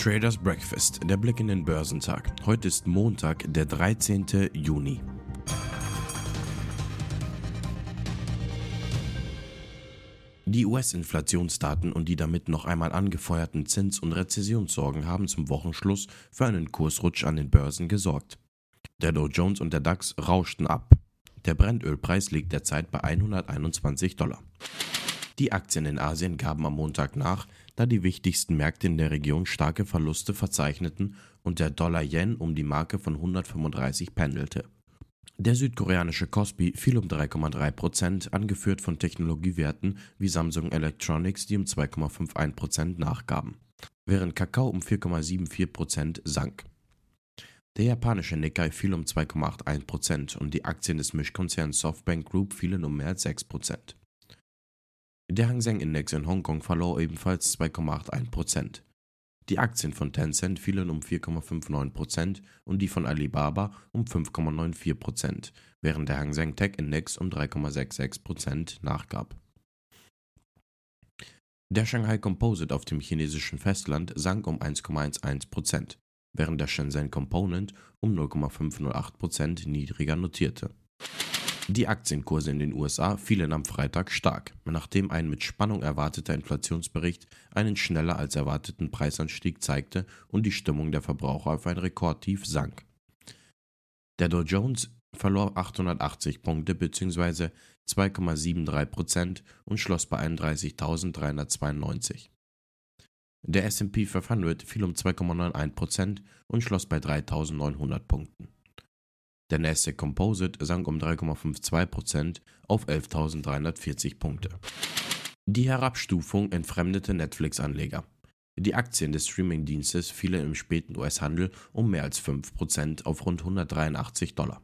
Traders Breakfast, der Blick in den Börsentag. Heute ist Montag, der 13. Juni. Die US-Inflationsdaten und die damit noch einmal angefeuerten Zins- und Rezessionssorgen haben zum Wochenschluss für einen Kursrutsch an den Börsen gesorgt. Der Dow Jones und der DAX rauschten ab. Der Brennölpreis liegt derzeit bei 121 Dollar. Die Aktien in Asien gaben am Montag nach, da die wichtigsten Märkte in der Region starke Verluste verzeichneten und der Dollar-Yen um die Marke von 135 pendelte. Der südkoreanische Kospi fiel um 3,3%, angeführt von Technologiewerten wie Samsung Electronics, die um 2,51% nachgaben, während Kakao um 4,74% sank. Der japanische Nikkei fiel um 2,81% und die Aktien des Mischkonzerns Softbank Group fielen um mehr als 6%. Der Hang Seng Index in Hongkong verlor ebenfalls 2,81%. Die Aktien von Tencent fielen um 4,59% und die von Alibaba um 5,94%, während der Hang Seng Tech Index um 3,66% nachgab. Der Shanghai Composite auf dem chinesischen Festland sank um 1,11%, während der Shenzhen Component um 0,508% niedriger notierte. Die Aktienkurse in den USA fielen am Freitag stark, nachdem ein mit Spannung erwarteter Inflationsbericht einen schneller als erwarteten Preisanstieg zeigte und die Stimmung der Verbraucher auf ein Rekordtief sank. Der Dow Jones verlor 880 Punkte bzw. 2,73% und schloss bei 31.392. Der SP 500 fiel um 2,91% und schloss bei 3.900 Punkten. Der Nasdaq Composite sank um 3,52% auf 11.340 Punkte. Die Herabstufung entfremdete Netflix-Anleger. Die Aktien des Streaming-Dienstes fielen im späten US-Handel um mehr als 5% auf rund 183 Dollar.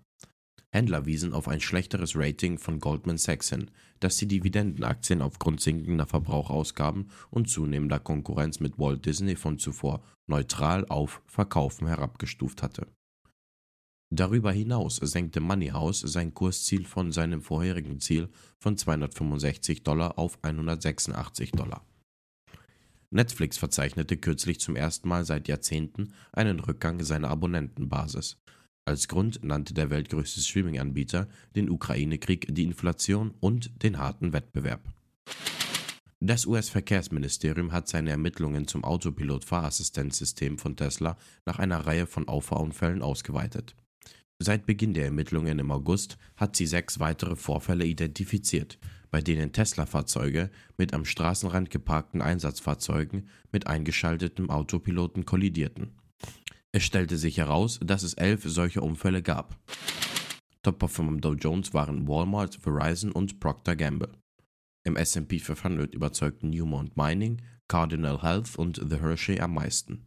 Händler wiesen auf ein schlechteres Rating von Goldman Sachs hin, das die Dividendenaktien aufgrund sinkender Verbrauchausgaben und zunehmender Konkurrenz mit Walt Disney von zuvor neutral auf Verkaufen herabgestuft hatte. Darüber hinaus senkte Moneyhouse sein Kursziel von seinem vorherigen Ziel von 265 Dollar auf 186 Dollar. Netflix verzeichnete kürzlich zum ersten Mal seit Jahrzehnten einen Rückgang seiner Abonnentenbasis. Als Grund nannte der weltgrößte Streaming-Anbieter den Ukraine-Krieg, die Inflation und den harten Wettbewerb. Das US-Verkehrsministerium hat seine Ermittlungen zum Autopilot-Fahrassistenzsystem von Tesla nach einer Reihe von Auffahrunfällen ausgeweitet. Seit Beginn der Ermittlungen im August hat sie sechs weitere Vorfälle identifiziert, bei denen Tesla-Fahrzeuge mit am Straßenrand geparkten Einsatzfahrzeugen mit eingeschaltetem Autopiloten kollidierten. Es stellte sich heraus, dass es elf solcher Unfälle gab. Top-Performer im Dow Jones waren Walmart, Verizon und Procter Gamble. Im S&P 500 überzeugten Newmont Mining, Cardinal Health und The Hershey am meisten.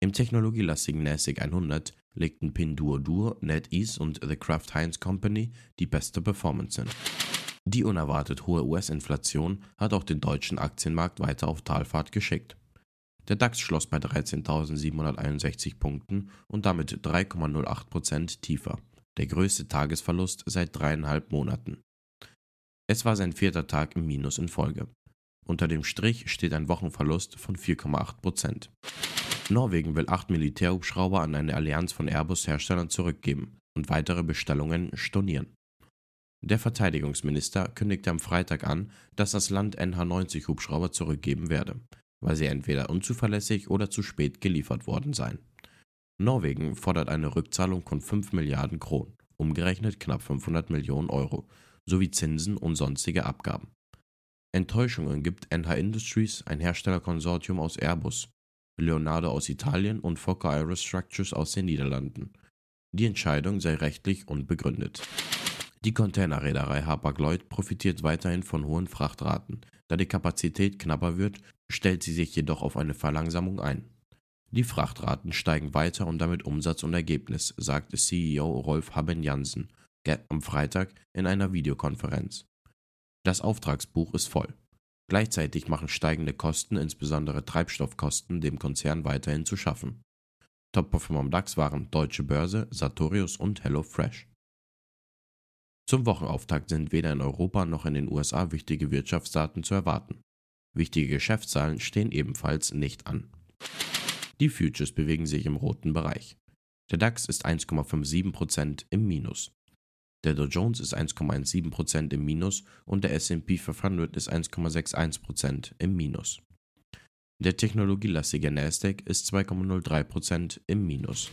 Im technologielastigen NASDAQ 100 legten Pinduoduo, NetEase und The Kraft Heinz Company die beste Performance hin. Die unerwartet hohe US-Inflation hat auch den deutschen Aktienmarkt weiter auf Talfahrt geschickt. Der DAX schloss bei 13.761 Punkten und damit 3,08% tiefer, der größte Tagesverlust seit dreieinhalb Monaten. Es war sein vierter Tag im Minus in Folge. Unter dem Strich steht ein Wochenverlust von 4,8%. Norwegen will acht Militärhubschrauber an eine Allianz von Airbus-Herstellern zurückgeben und weitere Bestellungen stornieren. Der Verteidigungsminister kündigte am Freitag an, dass das Land NH-90-Hubschrauber zurückgeben werde, weil sie entweder unzuverlässig oder zu spät geliefert worden seien. Norwegen fordert eine Rückzahlung von 5 Milliarden Kronen, umgerechnet knapp 500 Millionen Euro, sowie Zinsen und sonstige Abgaben. Enttäuschungen gibt NH Industries, ein Herstellerkonsortium aus Airbus, Leonardo aus Italien und Fokker Aerostructures aus den Niederlanden. Die Entscheidung sei rechtlich unbegründet. Die Containerreederei Hapag-Lloyd profitiert weiterhin von hohen Frachtraten. Da die Kapazität knapper wird, stellt sie sich jedoch auf eine Verlangsamung ein. Die Frachtraten steigen weiter und damit Umsatz und Ergebnis, sagt CEO Rolf Haben-Jansen am Freitag in einer Videokonferenz. Das Auftragsbuch ist voll. Gleichzeitig machen steigende Kosten, insbesondere Treibstoffkosten, dem Konzern weiterhin zu schaffen. Top-Performer am DAX waren Deutsche Börse, Sartorius und HelloFresh. Zum Wochenauftakt sind weder in Europa noch in den USA wichtige Wirtschaftsdaten zu erwarten. Wichtige Geschäftszahlen stehen ebenfalls nicht an. Die Futures bewegen sich im roten Bereich. Der DAX ist 1,57% im Minus. Der Dow Jones ist 1,17% im Minus und der SP 500 ist 1,61% im Minus. Der technologielastige Nasdaq ist 2,03% im Minus.